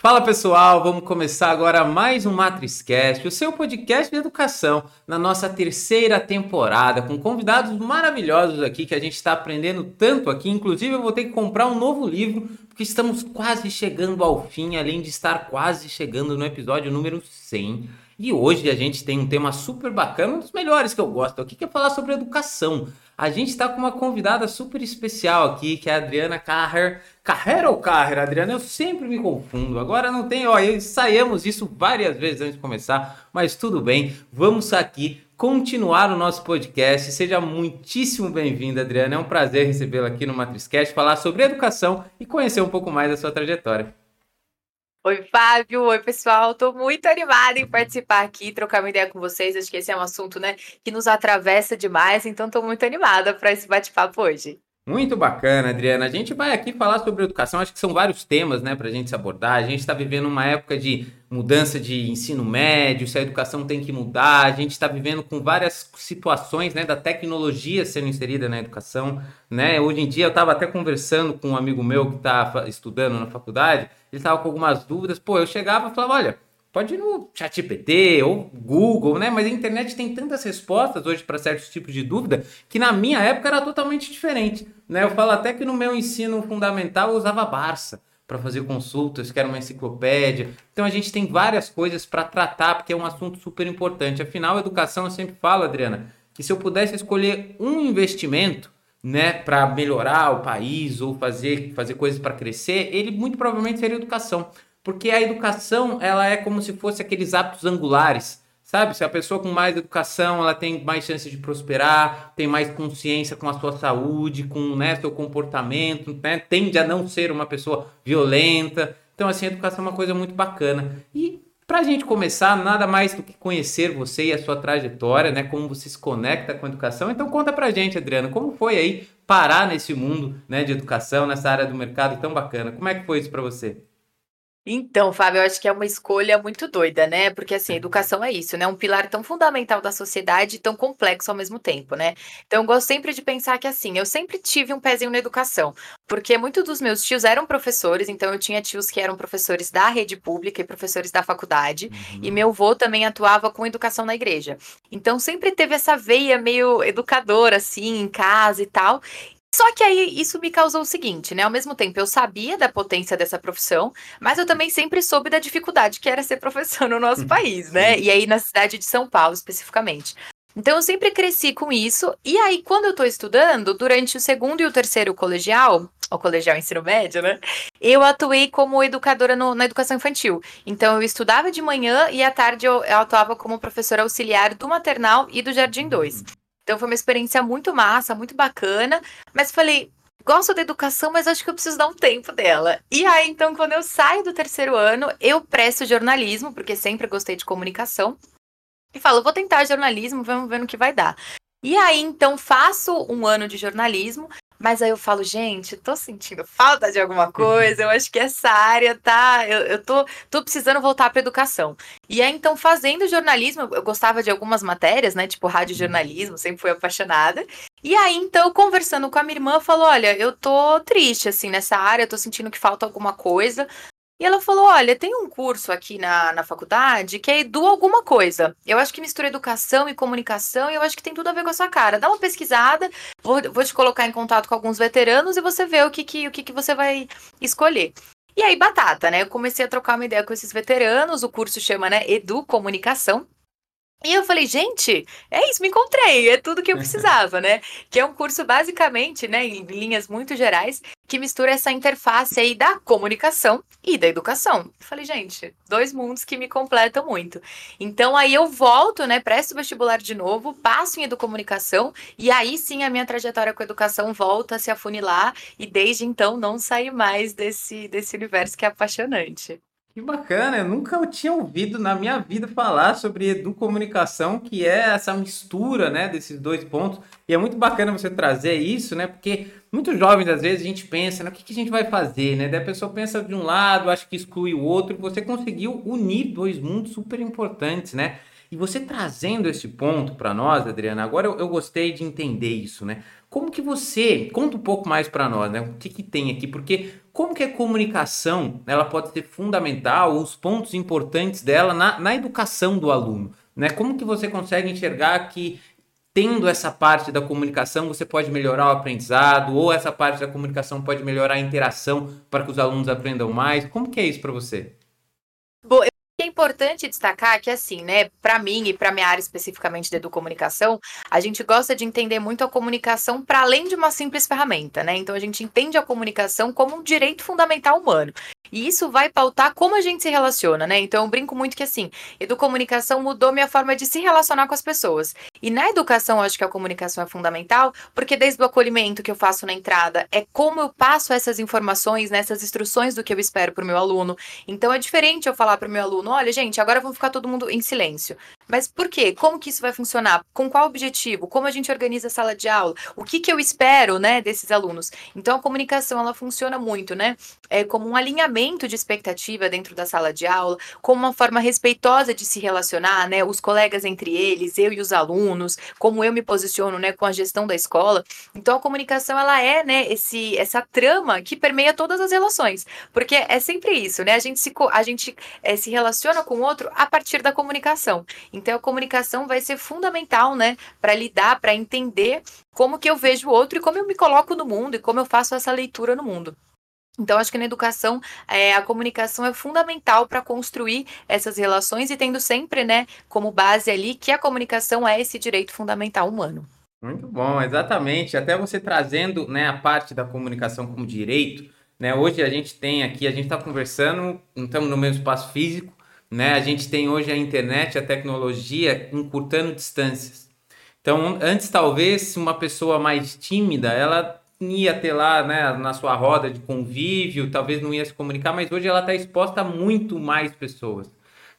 Fala pessoal, vamos começar agora mais um MatrizCast, o seu podcast de educação, na nossa terceira temporada, com convidados maravilhosos aqui que a gente está aprendendo tanto aqui. Inclusive, eu vou ter que comprar um novo livro, porque estamos quase chegando ao fim, além de estar quase chegando no episódio número 100. E hoje a gente tem um tema super bacana, um dos melhores que eu gosto aqui, que é falar sobre educação. A gente está com uma convidada super especial aqui, que é a Adriana Carrer. Carrer ou Carrer, Adriana? Eu sempre me confundo. Agora não tem, ó, ensaiamos isso várias vezes antes de começar, mas tudo bem. Vamos aqui continuar o nosso podcast. Seja muitíssimo bem-vinda, Adriana. É um prazer recebê-la aqui no MatrizCast, falar sobre educação e conhecer um pouco mais da sua trajetória. Oi, Fábio. Oi, pessoal. Estou muito animada em participar aqui, trocar uma ideia com vocês. Acho que esse é um assunto, né, que nos atravessa demais, então estou muito animada para esse bate-papo hoje. Muito bacana, Adriana. A gente vai aqui falar sobre educação. Acho que são vários temas, né, para a gente se abordar. A gente está vivendo uma época de mudança de ensino médio, se a educação tem que mudar. A gente está vivendo com várias situações, né, da tecnologia sendo inserida na educação, né. Hoje em dia eu estava até conversando com um amigo meu que está estudando na faculdade. Ele estava com algumas dúvidas. Pô, eu chegava e falava, olha Pode ir no ChatGPT ou Google, né? Mas a internet tem tantas respostas hoje para certos tipos de dúvida que na minha época era totalmente diferente, né? Eu falo até que no meu ensino fundamental eu usava Barça para fazer consultas, que era uma enciclopédia. Então a gente tem várias coisas para tratar, porque é um assunto super importante. Afinal, educação, eu sempre falo, Adriana, que se eu pudesse escolher um investimento, né, para melhorar o país ou fazer, fazer coisas para crescer, ele muito provavelmente seria educação. Porque a educação, ela é como se fosse aqueles hábitos angulares, sabe? Se a pessoa com mais educação, ela tem mais chance de prosperar, tem mais consciência com a sua saúde, com né, seu comportamento, né? tende a não ser uma pessoa violenta. Então, assim, a educação é uma coisa muito bacana. E para a gente começar, nada mais do que conhecer você e a sua trajetória, né? Como você se conecta com a educação. Então conta pra gente, Adriana, como foi aí parar nesse mundo né, de educação, nessa área do mercado tão bacana? Como é que foi isso para você? Então, Fábio, eu acho que é uma escolha muito doida, né? Porque assim, educação é isso, né? Um pilar tão fundamental da sociedade e tão complexo ao mesmo tempo, né? Então, eu gosto sempre de pensar que assim, eu sempre tive um pezinho na educação, porque muitos dos meus tios eram professores, então eu tinha tios que eram professores da rede pública e professores da faculdade, uhum. e meu avô também atuava com educação na igreja. Então, sempre teve essa veia meio educadora assim, em casa e tal. Só que aí isso me causou o seguinte, né? Ao mesmo tempo eu sabia da potência dessa profissão, mas eu também sempre soube da dificuldade que era ser professor no nosso país, né? E aí na cidade de São Paulo especificamente. Então eu sempre cresci com isso. E aí, quando eu tô estudando, durante o segundo e o terceiro colegial, o colegial ensino médio, né? Eu atuei como educadora no, na educação infantil. Então eu estudava de manhã e à tarde eu, eu atuava como professora auxiliar do maternal e do Jardim 2. Então foi uma experiência muito massa, muito bacana. Mas falei, gosto da educação, mas acho que eu preciso dar um tempo dela. E aí, então, quando eu saio do terceiro ano, eu presto jornalismo, porque sempre gostei de comunicação. E falo, vou tentar jornalismo, vamos ver no que vai dar. E aí, então, faço um ano de jornalismo, mas aí eu falo, gente, tô sentindo falta de alguma coisa, eu acho que essa área tá. Eu, eu tô, tô precisando voltar para educação. E aí, então, fazendo jornalismo, eu gostava de algumas matérias, né? Tipo rádio jornalismo, sempre fui apaixonada. E aí, então, conversando com a minha irmã, falou: olha, eu tô triste, assim, nessa área, eu tô sentindo que falta alguma coisa. E ela falou: Olha, tem um curso aqui na, na faculdade que é Edu alguma coisa. Eu acho que mistura educação e comunicação e eu acho que tem tudo a ver com a sua cara. Dá uma pesquisada, vou, vou te colocar em contato com alguns veteranos e você vê o que, que, o que, que você vai escolher. E aí, batata, né? Eu comecei a trocar uma ideia com esses veteranos. O curso chama, né, Edu Comunicação. E eu falei, gente, é isso, me encontrei, é tudo que eu precisava, né? Que é um curso basicamente, né, em linhas muito gerais, que mistura essa interface aí da comunicação e da educação. Eu falei, gente, dois mundos que me completam muito. Então aí eu volto, né, presto vestibular de novo, passo em educomunicação e aí sim a minha trajetória com a educação volta a se afunilar e desde então não saí mais desse desse universo que é apaixonante. Que bacana, eu nunca tinha ouvido na minha vida falar sobre educomunicação, que é essa mistura, né, desses dois pontos. E é muito bacana você trazer isso, né, porque muitos jovens às vezes a gente pensa, né, o que, que a gente vai fazer, né? Daí a pessoa pensa de um lado, acha que exclui o outro, e você conseguiu unir dois mundos super importantes, né? E você trazendo esse ponto para nós, Adriana, agora eu, eu gostei de entender isso, né? Como que você conta um pouco mais para nós, né? O que, que tem aqui? Porque como que a comunicação ela pode ser fundamental, os pontos importantes dela na, na educação do aluno, né? Como que você consegue enxergar que tendo essa parte da comunicação, você pode melhorar o aprendizado, ou essa parte da comunicação pode melhorar a interação para que os alunos aprendam mais? Como que é isso para você? Bom, é importante destacar que, assim, né, para mim e para minha área especificamente de educomunicação, a gente gosta de entender muito a comunicação para além de uma simples ferramenta, né? Então a gente entende a comunicação como um direito fundamental humano. E isso vai pautar como a gente se relaciona, né? Então eu brinco muito que assim, educomunicação mudou minha forma de se relacionar com as pessoas. E na educação acho que a comunicação é fundamental, porque desde o acolhimento que eu faço na entrada, é como eu passo essas informações, nessas né, instruções do que eu espero para o meu aluno. Então é diferente eu falar para o meu aluno, olha gente, agora vamos ficar todo mundo em silêncio. Mas por quê? Como que isso vai funcionar? Com qual objetivo? Como a gente organiza a sala de aula? O que que eu espero, né, desses alunos? Então a comunicação ela funciona muito, né? É como um alinhamento de expectativa dentro da sala de aula, como uma forma respeitosa de se relacionar, né, os colegas entre eles, eu e os alunos, como eu me posiciono, né, com a gestão da escola. Então a comunicação ela é, né, esse essa trama que permeia todas as relações, porque é sempre isso, né? A gente se a gente é, se relaciona com o outro a partir da comunicação. Então a comunicação vai ser fundamental, né, para lidar, para entender como que eu vejo o outro e como eu me coloco no mundo e como eu faço essa leitura no mundo. Então, acho que na educação, é, a comunicação é fundamental para construir essas relações e tendo sempre, né, como base ali que a comunicação é esse direito fundamental humano. Muito bom, exatamente. Até você trazendo, né, a parte da comunicação como direito, né? Hoje a gente tem aqui, a gente está conversando, não estamos no mesmo espaço físico, né? A gente tem hoje a internet, a tecnologia encurtando distâncias. Então, antes talvez uma pessoa mais tímida, ela ia ter lá, né, na sua roda de convívio, talvez não ia se comunicar, mas hoje ela está exposta a muito mais pessoas.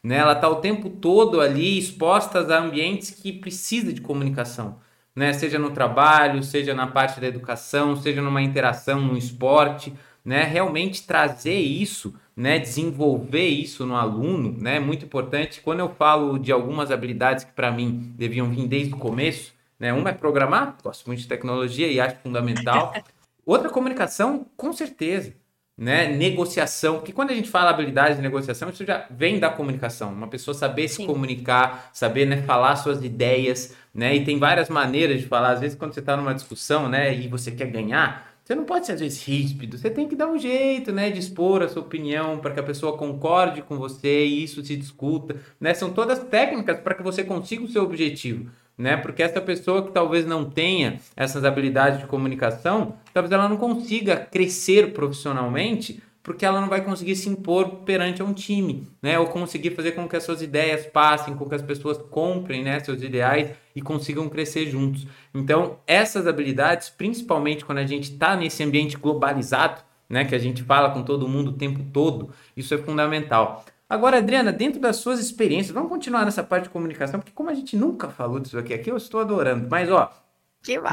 Né? Ela está o tempo todo ali exposta a ambientes que precisa de comunicação. Né? Seja no trabalho, seja na parte da educação, seja numa interação, no esporte, né? Realmente trazer isso né, desenvolver isso no aluno, né, é muito importante. Quando eu falo de algumas habilidades que para mim deviam vir desde o começo, né, uma é programar, gosto muito de tecnologia e acho fundamental. Outra comunicação, com certeza, né, negociação, porque quando a gente fala habilidades de negociação, isso já vem da comunicação, uma pessoa saber Sim. se comunicar, saber, né, falar suas ideias, né, e tem várias maneiras de falar. Às vezes quando você está numa discussão, né, e você quer ganhar, você não pode ser, às vezes, ríspido. Você tem que dar um jeito, né? De expor a sua opinião para que a pessoa concorde com você e isso se discuta, né? São todas técnicas para que você consiga o seu objetivo, né? Porque essa pessoa que talvez não tenha essas habilidades de comunicação, talvez ela não consiga crescer profissionalmente porque ela não vai conseguir se impor perante um time, né? Ou conseguir fazer com que as suas ideias passem, com que as pessoas comprem, né, seus ideais e consigam crescer juntos. Então, essas habilidades, principalmente quando a gente está nesse ambiente globalizado, né, que a gente fala com todo mundo o tempo todo, isso é fundamental. Agora, Adriana, dentro das suas experiências, vamos continuar nessa parte de comunicação, porque como a gente nunca falou disso aqui, aqui eu estou adorando. Mas, ó,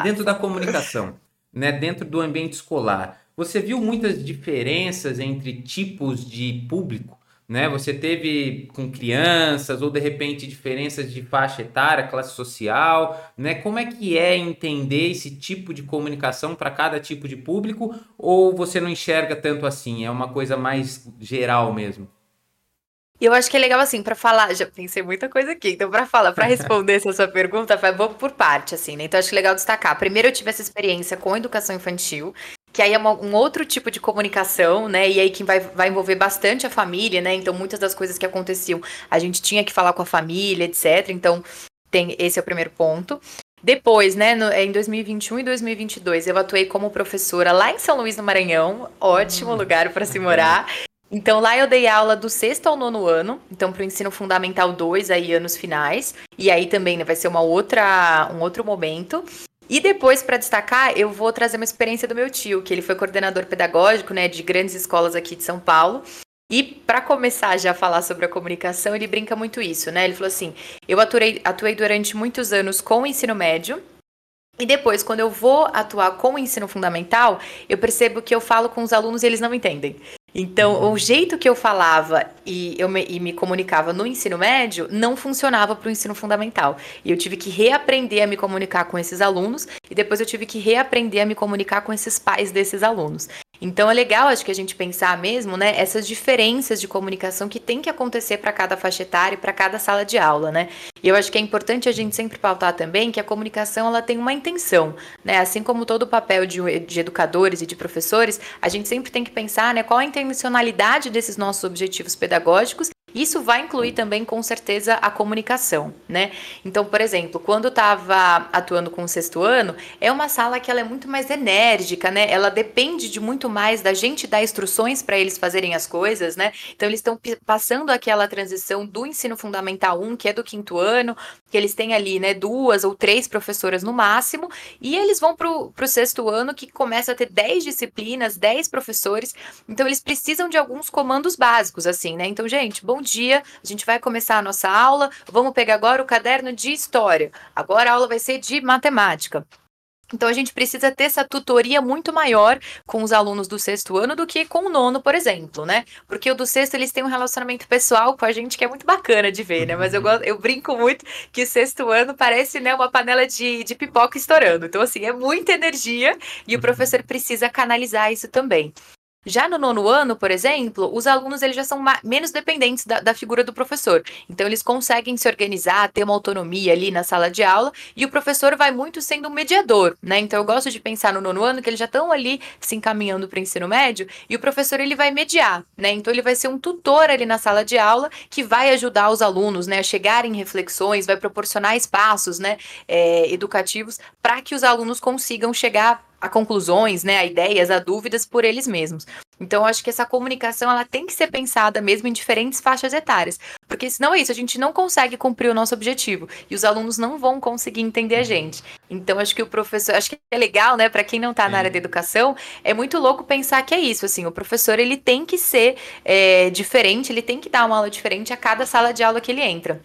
dentro da comunicação, né, dentro do ambiente escolar, você viu muitas diferenças entre tipos de público? Né? Você teve com crianças ou de repente diferenças de faixa etária, classe social, né? Como é que é entender esse tipo de comunicação para cada tipo de público ou você não enxerga tanto assim? É uma coisa mais geral mesmo? E eu acho que é legal assim, para falar, já pensei muita coisa aqui, então para falar, para responder essa sua pergunta, vou por parte assim, né? Então acho legal destacar. Primeiro eu tive essa experiência com educação infantil, que aí é uma, um outro tipo de comunicação, né? E aí que vai, vai envolver bastante a família, né? Então, muitas das coisas que aconteciam, a gente tinha que falar com a família, etc. Então, tem esse é o primeiro ponto. Depois, né, no, em 2021 e 2022, eu atuei como professora lá em São Luís do Maranhão, ótimo hum. lugar para se morar. Então lá eu dei aula do sexto ao nono ano, então para o ensino fundamental 2, aí anos finais, e aí também né, vai ser uma outra, um outro momento. E depois, para destacar, eu vou trazer uma experiência do meu tio, que ele foi coordenador pedagógico né, de grandes escolas aqui de São Paulo. E para começar já a falar sobre a comunicação, ele brinca muito isso, né? Ele falou assim: eu atuei, atuei durante muitos anos com o ensino médio. E depois, quando eu vou atuar com o ensino fundamental, eu percebo que eu falo com os alunos e eles não entendem. Então, o jeito que eu falava e eu me, e me comunicava no ensino médio não funcionava para o ensino fundamental. E eu tive que reaprender a me comunicar com esses alunos e depois eu tive que reaprender a me comunicar com esses pais desses alunos. Então é legal, acho que a gente pensar mesmo, né, essas diferenças de comunicação que tem que acontecer para cada faixa etária e para cada sala de aula, né? E eu acho que é importante a gente sempre pautar também que a comunicação ela tem uma intenção, né? Assim como todo o papel de, de educadores e de professores, a gente sempre tem que pensar, né, qual a intencionalidade desses nossos objetivos pedagógicos isso vai incluir também, com certeza, a comunicação, né? Então, por exemplo, quando eu estava atuando com o sexto ano, é uma sala que ela é muito mais enérgica, né? Ela depende de muito mais da gente dar instruções para eles fazerem as coisas, né? Então, eles estão passando aquela transição do ensino fundamental 1, que é do quinto ano, que eles têm ali, né, duas ou três professoras no máximo, e eles vão para o sexto ano, que começa a ter 10 disciplinas, 10 professores, então eles precisam de alguns comandos básicos, assim, né? Então, gente, bom dia, a gente vai começar a nossa aula, vamos pegar agora o caderno de história, agora a aula vai ser de matemática. Então a gente precisa ter essa tutoria muito maior com os alunos do sexto ano do que com o nono, por exemplo, né? Porque o do sexto eles têm um relacionamento pessoal com a gente que é muito bacana de ver, né? Mas eu, eu brinco muito que o sexto ano parece né, uma panela de, de pipoca estourando. Então, assim, é muita energia e o professor precisa canalizar isso também. Já no nono ano, por exemplo, os alunos eles já são menos dependentes da, da, figura do professor. Então, eles conseguem se organizar, ter uma autonomia ali na sala de aula, e o professor vai muito sendo um mediador, né? Então, eu gosto de pensar no nono ano que eles já estão ali se encaminhando para o ensino médio, e o professor ele vai mediar, né? Então, ele vai ser um tutor ali na sala de aula que vai ajudar os alunos, né, a chegarem em reflexões, vai proporcionar espaços, né, é, educativos para que os alunos consigam chegar a conclusões, né, a ideias, a dúvidas por eles mesmos. Então, eu acho que essa comunicação ela tem que ser pensada mesmo em diferentes faixas etárias, porque senão é isso, a gente não consegue cumprir o nosso objetivo e os alunos não vão conseguir entender a gente. Então, acho que o professor, acho que é legal, né, para quem não está na área da educação, é muito louco pensar que é isso, assim, o professor ele tem que ser é, diferente, ele tem que dar uma aula diferente a cada sala de aula que ele entra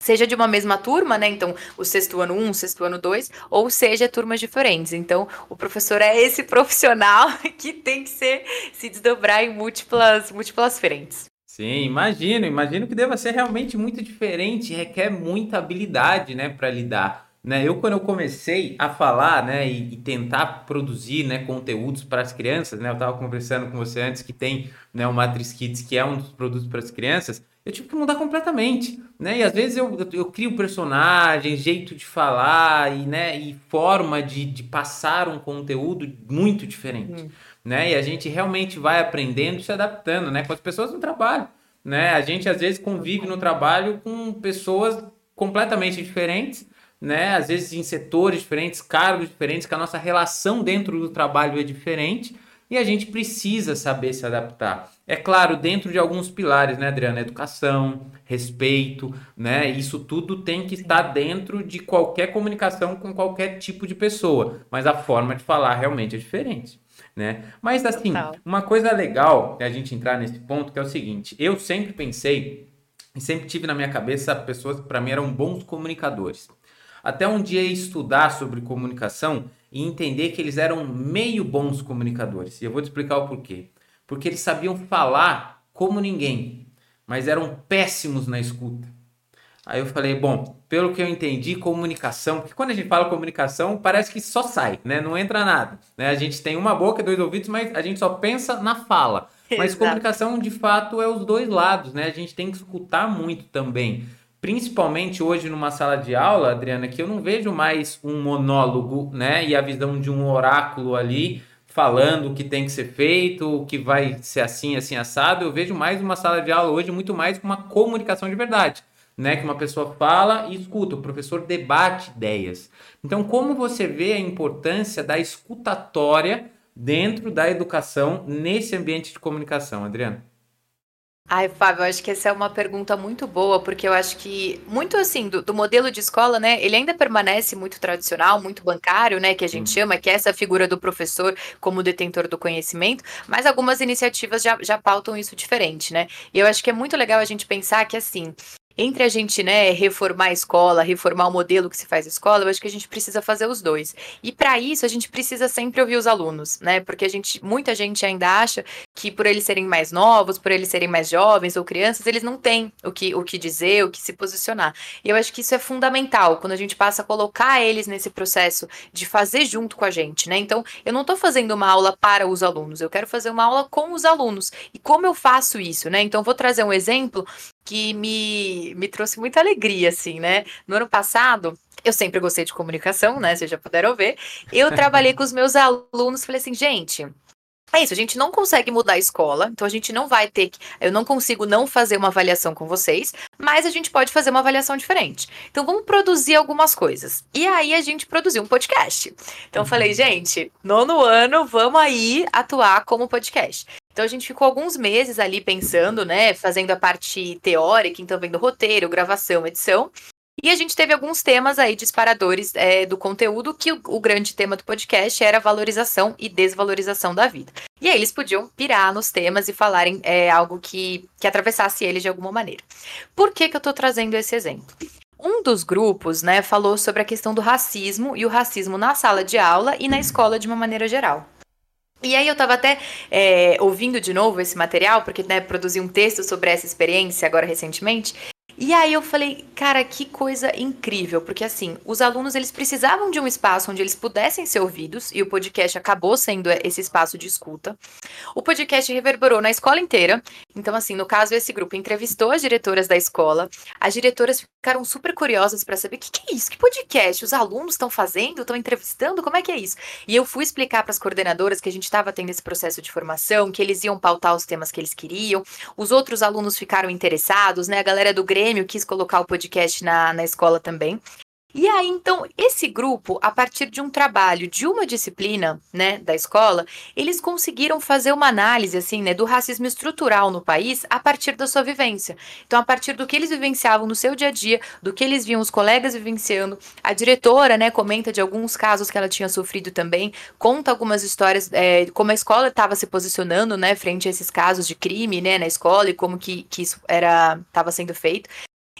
seja de uma mesma turma, né? Então, o sexto ano 1, um, sexto ano 2, ou seja, turmas diferentes. Então, o professor é esse profissional que tem que ser se desdobrar em múltiplas, múltiplas frentes. Sim, imagino, imagino que deva ser realmente muito diferente, requer muita habilidade, né, para lidar. Né, eu quando eu comecei a falar, né, e, e tentar produzir, né, conteúdos para as crianças, né, eu estava conversando com você antes que tem, né, o Matrix Kids que é um dos produtos para as crianças, eu tive que mudar completamente, né? E às vezes eu, eu, eu crio personagem, jeito de falar e, né, e forma de, de passar um conteúdo muito diferente, uhum. né? E a gente realmente vai aprendendo, se adaptando, né? Com as pessoas no trabalho, né? A gente às vezes convive no trabalho com pessoas completamente diferentes, né? Às vezes em setores diferentes, cargos diferentes, que a nossa relação dentro do trabalho é diferente e a gente precisa saber se adaptar. É claro, dentro de alguns pilares, né, Adriana? Educação, respeito, né? Isso tudo tem que estar dentro de qualquer comunicação com qualquer tipo de pessoa, mas a forma de falar realmente é diferente. Né? Mas assim, Total. uma coisa legal é a gente entrar nesse ponto que é o seguinte: eu sempre pensei e sempre tive na minha cabeça pessoas que para mim eram bons comunicadores. Até um dia estudar sobre comunicação e entender que eles eram meio bons comunicadores. E eu vou te explicar o porquê. Porque eles sabiam falar como ninguém, mas eram péssimos na escuta. Aí eu falei, bom, pelo que eu entendi, comunicação, porque quando a gente fala comunicação, parece que só sai, né? Não entra nada. Né? A gente tem uma boca, dois ouvidos, mas a gente só pensa na fala. Mas Exato. comunicação, de fato, é os dois lados, né? A gente tem que escutar muito também principalmente hoje numa sala de aula, Adriana, que eu não vejo mais um monólogo, né? E a visão de um oráculo ali falando o que tem que ser feito, o que vai ser assim, assim, assado. Eu vejo mais uma sala de aula hoje muito mais uma comunicação de verdade. Né, que uma pessoa fala e escuta, o professor debate ideias. Então, como você vê a importância da escutatória dentro da educação nesse ambiente de comunicação, Adriana? Ai, Fábio, eu acho que essa é uma pergunta muito boa, porque eu acho que muito assim, do, do, modelo de escola, né, ele ainda permanece muito tradicional, muito bancário, né, que a gente chama, que é essa figura do professor como detentor do conhecimento, mas algumas iniciativas já, já pautam isso diferente, né? E eu acho que é muito legal a gente pensar que, assim, entre a gente, né, reformar a escola, reformar o modelo que se faz escola, eu acho que a gente precisa fazer os dois. E para isso a gente precisa sempre ouvir os alunos, né? Porque a gente, muita gente ainda acha que por eles serem mais novos, por eles serem mais jovens ou crianças, eles não têm o que, o que dizer, o que se posicionar. E eu acho que isso é fundamental quando a gente passa a colocar eles nesse processo de fazer junto com a gente, né? Então, eu não estou fazendo uma aula para os alunos, eu quero fazer uma aula com os alunos. E como eu faço isso, né? Então, vou trazer um exemplo que me, me trouxe muita alegria, assim, né? No ano passado, eu sempre gostei de comunicação, né? Vocês já puderam ver. Eu trabalhei com os meus alunos, falei assim, gente, é isso, a gente não consegue mudar a escola, então a gente não vai ter que. Eu não consigo não fazer uma avaliação com vocês, mas a gente pode fazer uma avaliação diferente. Então vamos produzir algumas coisas. E aí a gente produziu um podcast. Então eu falei, gente, nono ano, vamos aí atuar como podcast. Então a gente ficou alguns meses ali pensando, né, fazendo a parte teórica, então vendo roteiro, gravação, edição. E a gente teve alguns temas aí disparadores é, do conteúdo, que o, o, grande tema do podcast era valorização e desvalorização da vida. E aí eles podiam pirar nos temas e falarem é, algo que, que atravessasse eles de alguma maneira. Por que, que eu estou trazendo esse exemplo? Um dos grupos, né, falou sobre a questão do racismo e o racismo na sala de aula e na escola de uma maneira geral. E aí eu estava até é, ouvindo de novo esse material, porque né, produzi um texto sobre essa experiência agora recentemente, e aí eu falei, cara, que coisa incrível, porque assim, os alunos eles precisavam de um espaço onde eles pudessem ser ouvidos, e o podcast acabou sendo esse espaço de escuta. O podcast reverberou na escola inteira. Então assim, no caso esse grupo entrevistou as diretoras da escola. As diretoras ficaram super curiosas para saber o que, que é isso? Que podcast os alunos estão fazendo? Estão entrevistando? Como é que é isso? E eu fui explicar para as coordenadoras que a gente estava tendo esse processo de formação, que eles iam pautar os temas que eles queriam. Os outros alunos ficaram interessados, né? A galera do Grêmio Grêmio quis colocar o podcast na, na escola também. E aí, então, esse grupo, a partir de um trabalho de uma disciplina, né, da escola, eles conseguiram fazer uma análise, assim, né, do racismo estrutural no país a partir da sua vivência. Então, a partir do que eles vivenciavam no seu dia a dia, do que eles viam os colegas vivenciando, a diretora, né, comenta de alguns casos que ela tinha sofrido também, conta algumas histórias, é, como a escola estava se posicionando, né, frente a esses casos de crime, né, na escola e como que, que isso era estava sendo feito.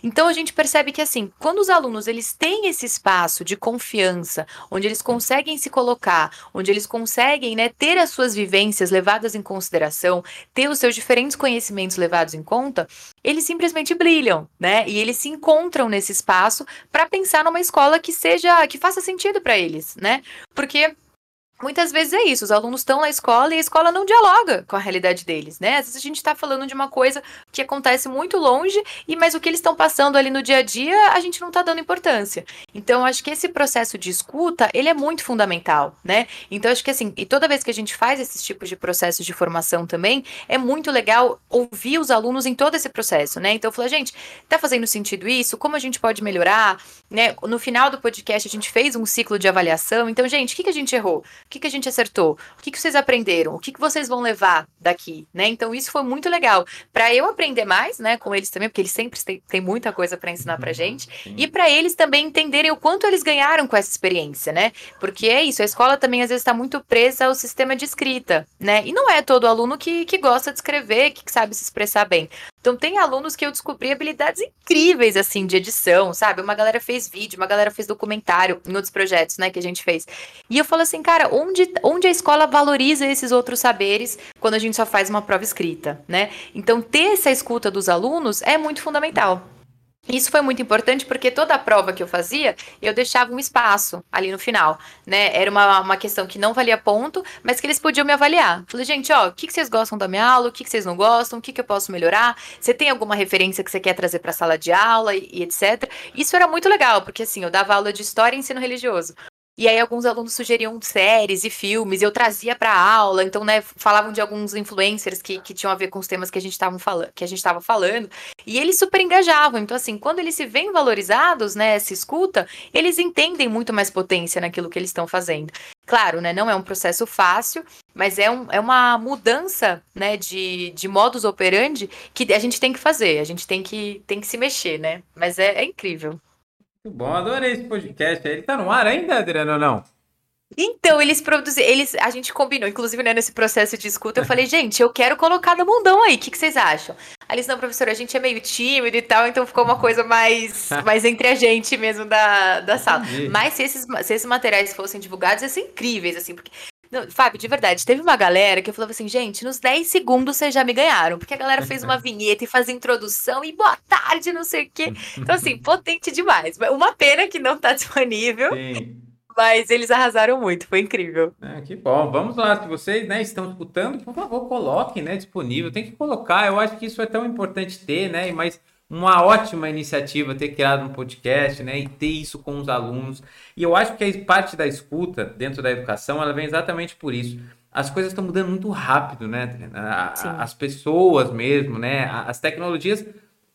Então a gente percebe que assim, quando os alunos eles têm esse espaço de confiança, onde eles conseguem se colocar, onde eles conseguem, né, ter as suas vivências levadas em consideração, ter os seus diferentes conhecimentos levados em conta, eles simplesmente brilham, né? E eles se encontram nesse espaço para pensar numa escola que seja que faça sentido para eles, né? Porque Muitas vezes é isso, os alunos estão na escola e a escola não dialoga com a realidade deles, né? Às vezes a gente está falando de uma coisa que acontece muito longe, e mas o que eles estão passando ali no dia a dia, a gente não está dando importância. Então, acho que esse processo de escuta, ele é muito fundamental, né? Então, acho que assim, e toda vez que a gente faz esses tipos de processos de formação também, é muito legal ouvir os alunos em todo esse processo, né? Então, falo, gente, tá fazendo sentido isso? Como a gente pode melhorar? Né? No final do podcast, a gente fez um ciclo de avaliação. Então, gente, o que, que a gente errou? Que, que a gente acertou? O que, que vocês aprenderam? O que, que vocês vão levar daqui, né? Então isso foi muito legal para eu aprender mais, né, com eles também, porque eles sempre têm, têm muita coisa para ensinar para uhum, gente Sim. e para eles também entenderem o quanto eles ganharam com essa experiência, né? Porque é isso, a escola também às vezes está muito presa ao sistema de escrita, né? E não é todo aluno que, que gosta de escrever, que sabe se expressar bem. Então tem alunos que eu descobri habilidades incríveis assim de edição, sabe? Uma galera fez vídeo, uma galera fez documentário em outros projetos, né, que a gente fez. E eu falo assim, cara, onde onde a escola valoriza esses outros saberes quando a gente só faz uma prova escrita, né? Então ter essa escuta dos alunos é muito fundamental. Isso foi muito importante porque toda a prova que eu fazia, eu deixava um espaço ali no final, né? Era uma, uma questão que não valia ponto, mas que eles podiam me avaliar. Falei, gente, ó, o que, que vocês gostam da minha aula? O que, que vocês não gostam? O que, que eu posso melhorar? Você tem alguma referência que você quer trazer para a sala de aula e, e etc. Isso era muito legal, porque assim, eu dava aula de história e ensino religioso. E aí alguns alunos sugeriam séries e filmes, eu trazia para aula, então, né, falavam de alguns influencers que, que tinham a ver com os temas que a gente estava falando, que a gente estava falando, e eles super engajavam. Então, assim, quando eles se veem valorizados, né, se escuta, eles entendem muito mais potência naquilo que eles estão fazendo. Claro, né, não é um processo fácil, mas é, um, é uma mudança, né, de, de modus operandi que a gente tem que fazer, a gente tem que, tem que se mexer, né? Mas é, é incrível. Muito bom, adorei esse podcast. Ele tá no ar ainda, Adriano, ou não? Então, eles produziram, eles, a gente combinou, inclusive, né, nesse processo de escuta, eu falei, gente, eu quero colocar no mundão aí, o que, que vocês acham? Aí eles, não, professora, a gente é meio tímido e tal, então ficou uma coisa mais, mais entre a gente mesmo da, da sala. Mas se esses, se esses materiais fossem divulgados, ia ser incríveis, assim, porque não, Fábio, de verdade, teve uma galera que falava assim, gente, nos 10 segundos vocês já me ganharam. Porque a galera fez uma vinheta e faz introdução e boa tarde, não sei o quê. Então, assim, potente demais. Uma pena que não tá disponível. Sim. Mas eles arrasaram muito, foi incrível. É, que bom. Vamos lá, se vocês né, estão escutando, por favor, coloquem né, disponível. Tem que colocar. Eu acho que isso é tão importante ter, né? Mas uma ótima iniciativa ter criado um podcast, né, e ter isso com os alunos. E eu acho que a parte da escuta dentro da educação, ela vem exatamente por isso. As coisas estão mudando muito rápido, né? As pessoas mesmo, né? As tecnologias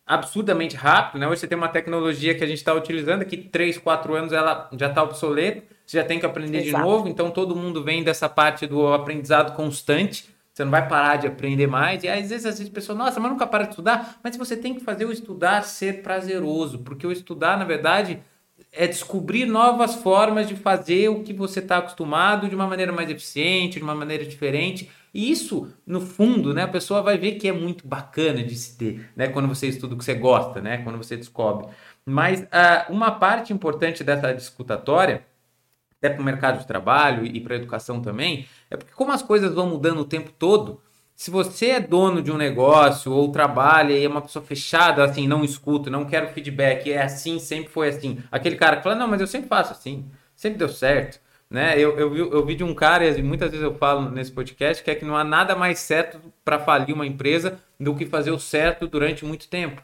absurdamente rápido, né? Hoje você tem uma tecnologia que a gente está utilizando que 3, 4 anos ela já está obsoleta, você já tem que aprender Exato. de novo, então todo mundo vem dessa parte do aprendizado constante. Você não vai parar de aprender mais. E às vezes, às vezes a pessoa, nossa, mas nunca para de estudar. Mas você tem que fazer o estudar ser prazeroso, porque o estudar, na verdade, é descobrir novas formas de fazer o que você está acostumado de uma maneira mais eficiente, de uma maneira diferente. E isso, no fundo, né, a pessoa vai ver que é muito bacana de se ter, né, quando você estuda o que você gosta, né, quando você descobre. Mas uh, uma parte importante dessa discutatória até para o mercado de trabalho e para a educação também, é porque como as coisas vão mudando o tempo todo, se você é dono de um negócio ou trabalha e é uma pessoa fechada, assim, não escuta, não quero feedback, é assim, sempre foi assim. Aquele cara que fala, não, mas eu sempre faço assim, sempre deu certo. Né? Eu, eu, eu vi de um cara, e muitas vezes eu falo nesse podcast, que é que não há nada mais certo para falir uma empresa do que fazer o certo durante muito tempo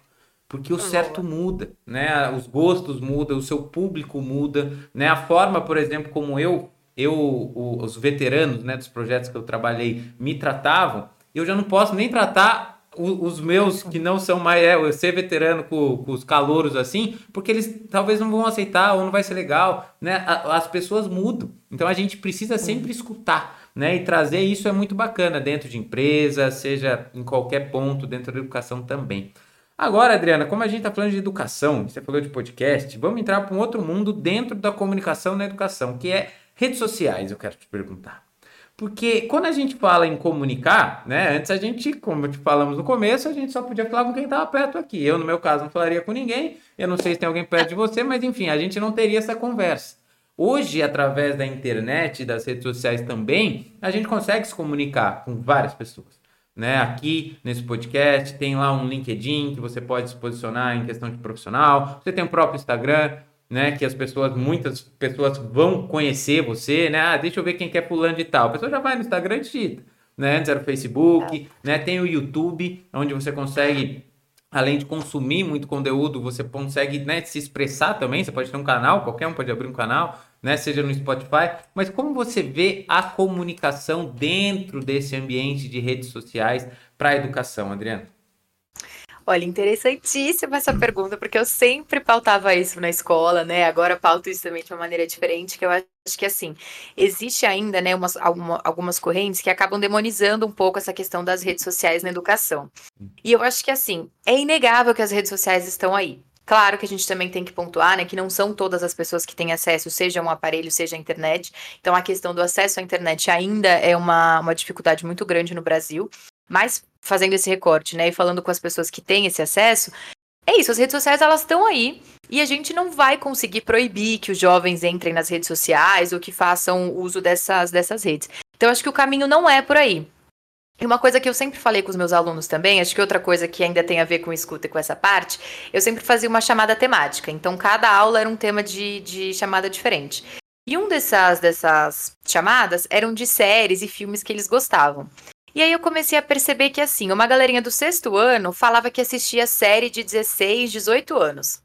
porque o certo muda, né? Os gostos mudam, o seu público muda, né? A forma, por exemplo, como eu, eu, os veteranos, né, dos projetos que eu trabalhei me tratavam, eu já não posso nem tratar os meus que não são mais é, eu ser veterano com, com, os calouros assim, porque eles talvez não vão aceitar ou não vai ser legal, né? As pessoas mudam, então a gente precisa sempre escutar, né? E trazer isso é muito bacana dentro de empresa, seja em qualquer ponto dentro da educação também. Agora, Adriana, como a gente está falando de educação, você falou de podcast, vamos entrar para um outro mundo dentro da comunicação na educação, que é redes sociais, eu quero te perguntar. Porque quando a gente fala em comunicar, né? Antes a gente, como te falamos no começo, a gente só podia falar com quem estava perto aqui. Eu, no meu caso, não falaria com ninguém. Eu não sei se tem alguém perto de você, mas enfim, a gente não teria essa conversa. Hoje, através da internet das redes sociais também, a gente consegue se comunicar com várias pessoas né? Aqui nesse podcast tem lá um LinkedIn que você pode se posicionar em questão de profissional. Você tem o próprio Instagram, né? Que as pessoas, muitas pessoas vão conhecer você, né? Ah, deixa eu ver quem quer fulano de tal. A pessoa já vai no Instagram e digita, né? Antes era o Facebook, é. né? Tem o YouTube, onde você consegue além de consumir muito conteúdo, você consegue né, se expressar também. Você pode ter um canal, qualquer um pode abrir um canal, né, seja no Spotify. Mas como você vê a comunicação dentro desse ambiente de redes sociais para a educação, Adriana? Olha, interessantíssima essa pergunta, porque eu sempre pautava isso na escola, né? Agora pauto isso também de uma maneira diferente, que eu acho que assim, existe ainda, né, umas, alguma, algumas correntes que acabam demonizando um pouco essa questão das redes sociais na educação. E eu acho que assim, é inegável que as redes sociais estão aí. Claro que a gente também tem que pontuar, né, que não são todas as pessoas que têm acesso, seja um aparelho, seja a internet. Então, a questão do acesso à internet ainda é uma, uma dificuldade muito grande no Brasil. Mas, fazendo esse recorte, né, e falando com as pessoas que têm esse acesso, é isso, as redes sociais, elas estão aí. E a gente não vai conseguir proibir que os jovens entrem nas redes sociais ou que façam uso dessas, dessas redes. Então, acho que o caminho não é por aí. E uma coisa que eu sempre falei com os meus alunos também, acho que outra coisa que ainda tem a ver com escuta e com essa parte, eu sempre fazia uma chamada temática. Então, cada aula era um tema de, de chamada diferente. E um dessas, dessas chamadas eram de séries e filmes que eles gostavam. E aí eu comecei a perceber que, assim, uma galerinha do sexto ano falava que assistia série de 16, 18 anos.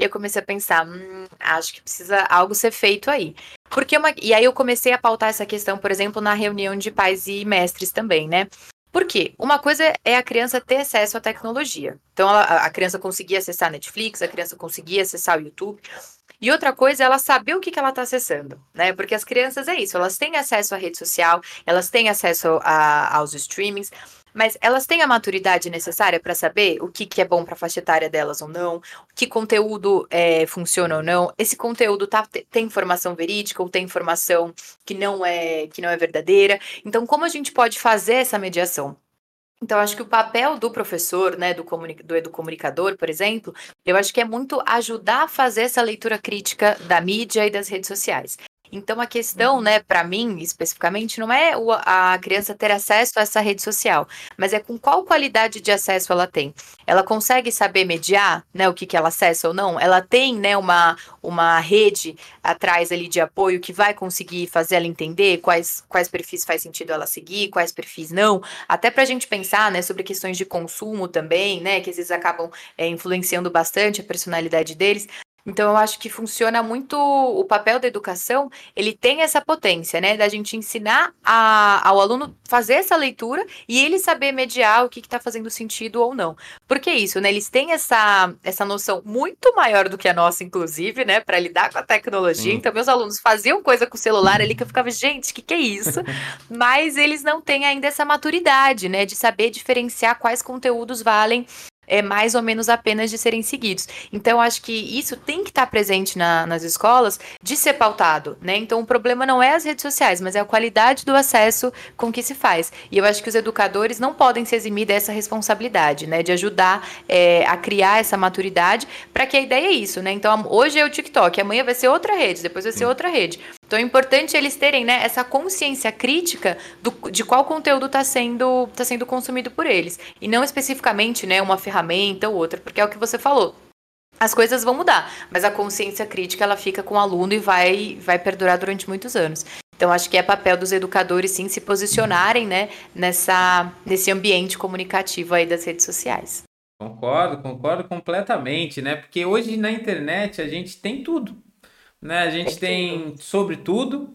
E eu comecei a pensar, hum, acho que precisa algo ser feito aí. Porque uma... E aí eu comecei a pautar essa questão, por exemplo, na reunião de pais e mestres também, né? Por quê? Uma coisa é a criança ter acesso à tecnologia. Então, ela, a criança conseguir acessar a Netflix, a criança conseguir acessar o YouTube. E outra coisa é ela saber o que, que ela está acessando, né? Porque as crianças é isso, elas têm acesso à rede social, elas têm acesso a, aos streamings, mas elas têm a maturidade necessária para saber o que, que é bom para a faixa etária delas ou não, que conteúdo é, funciona ou não, esse conteúdo tá, tem informação verídica ou tem informação que não é que não é verdadeira. Então, como a gente pode fazer essa mediação? Então, acho que o papel do professor, né, do, comunica do educomunicador, por exemplo, eu acho que é muito ajudar a fazer essa leitura crítica da mídia e das redes sociais. Então a questão, uhum. né, para mim especificamente, não é a criança ter acesso a essa rede social, mas é com qual qualidade de acesso ela tem. Ela consegue saber mediar, né, o que, que ela acessa ou não? Ela tem, né, uma, uma rede atrás ali de apoio que vai conseguir fazer ela entender quais, quais perfis faz sentido ela seguir, quais perfis não. Até para a gente pensar, né, sobre questões de consumo também, né, que às vezes acabam é, influenciando bastante a personalidade deles. Então eu acho que funciona muito o papel da educação, ele tem essa potência, né, da gente ensinar a, ao aluno fazer essa leitura e ele saber mediar o que está fazendo sentido ou não. Porque isso, né, eles têm essa, essa noção muito maior do que a nossa, inclusive, né, para lidar com a tecnologia. Hum. Então meus alunos faziam coisa com o celular ali que eu ficava, gente, o que, que é isso? Mas eles não têm ainda essa maturidade, né, de saber diferenciar quais conteúdos valem é, mais ou menos apenas de serem seguidos. Então, acho que isso tem que estar presente na, nas escolas de ser pautado, né? Então, o problema não é as redes sociais, mas é a qualidade do acesso com que se faz. E eu acho que os educadores não podem se eximir dessa responsabilidade, né? De ajudar é, a criar essa maturidade, para que a ideia é isso, né? Então, hoje é o TikTok, amanhã vai ser outra rede, depois vai ser outra rede. Então é importante eles terem né, essa consciência crítica do, de qual conteúdo está sendo, tá sendo consumido por eles. E não especificamente né, uma ferramenta ou outra, porque é o que você falou. As coisas vão mudar, mas a consciência crítica ela fica com o aluno e vai, vai perdurar durante muitos anos. Então, acho que é papel dos educadores, sim, se posicionarem né, nessa, nesse ambiente comunicativo aí das redes sociais. Concordo, concordo completamente, né? Porque hoje na internet a gente tem tudo. Né? A gente tem sobre tudo,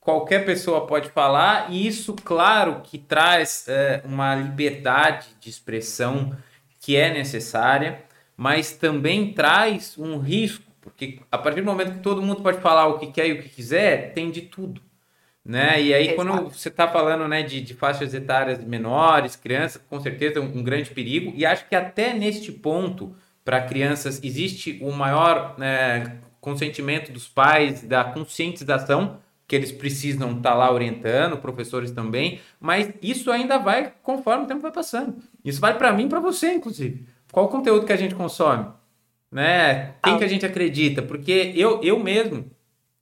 qualquer pessoa pode falar, e isso, claro, que traz é, uma liberdade de expressão que é necessária, mas também traz um risco, porque a partir do momento que todo mundo pode falar o que quer e o que quiser, tem de tudo. Né? E aí, Exato. quando você está falando né, de, de faixas etárias menores, crianças, com certeza é um, um grande perigo, e acho que até neste ponto, para crianças, existe o maior né, consentimento dos pais, da conscientização que eles precisam estar tá lá orientando, professores também, mas isso ainda vai conforme o tempo vai passando. Isso vai para mim, para você, inclusive. Qual o conteúdo que a gente consome, né? Quem que a gente acredita? Porque eu, eu mesmo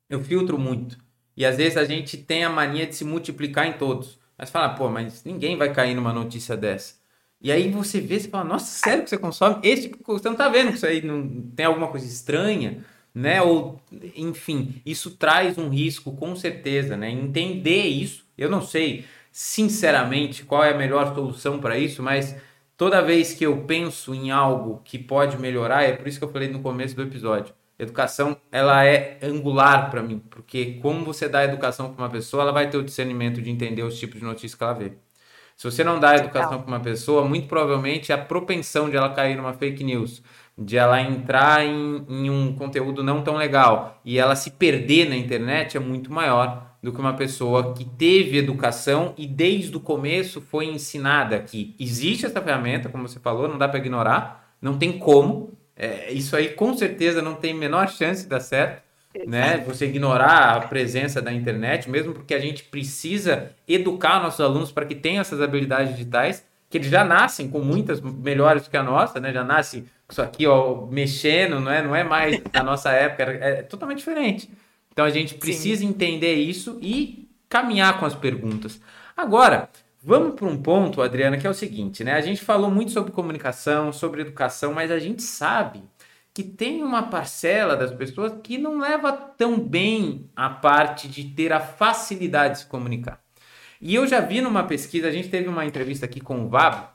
eu filtro muito e às vezes a gente tem a mania de se multiplicar em todos. Mas fala, pô, mas ninguém vai cair numa notícia dessa. E aí você vê, você fala, nossa, sério que você consome? Esse tipo, você não tá vendo que isso aí não tem alguma coisa estranha? Né? Ou, enfim, isso traz um risco com certeza, né? Entender isso, eu não sei sinceramente qual é a melhor solução para isso, mas toda vez que eu penso em algo que pode melhorar, é por isso que eu falei no começo do episódio. Educação, ela é angular para mim, porque como você dá educação para uma pessoa, ela vai ter o discernimento de entender os tipos de notícias que ela vê. Se você não dá educação para uma pessoa, muito provavelmente a propensão de ela cair numa fake news, de ela entrar em, em, um conteúdo não tão legal e ela se perder na internet é muito maior do que uma pessoa que teve educação e desde o começo foi ensinada que existe essa ferramenta, como você falou, não dá para ignorar, não tem como. É, isso aí com certeza não tem menor chance de dar certo. Né? Você ignorar a presença da internet, mesmo porque a gente precisa educar nossos alunos para que tenham essas habilidades digitais, que eles já nascem com muitas melhores que a nossa, né? Já nascem isso aqui, ó, mexendo, não é, não é mais da nossa época, é, totalmente diferente. Então a gente precisa Sim. entender isso e caminhar com as perguntas. Agora, vamos para um ponto, Adriana, que é o seguinte, né? A gente falou muito sobre comunicação, sobre educação, mas a gente sabe que tem uma parcela das pessoas que não leva tão bem a parte de ter a facilidade de se comunicar. E eu já vi numa pesquisa, a gente teve uma entrevista aqui com o Vabo,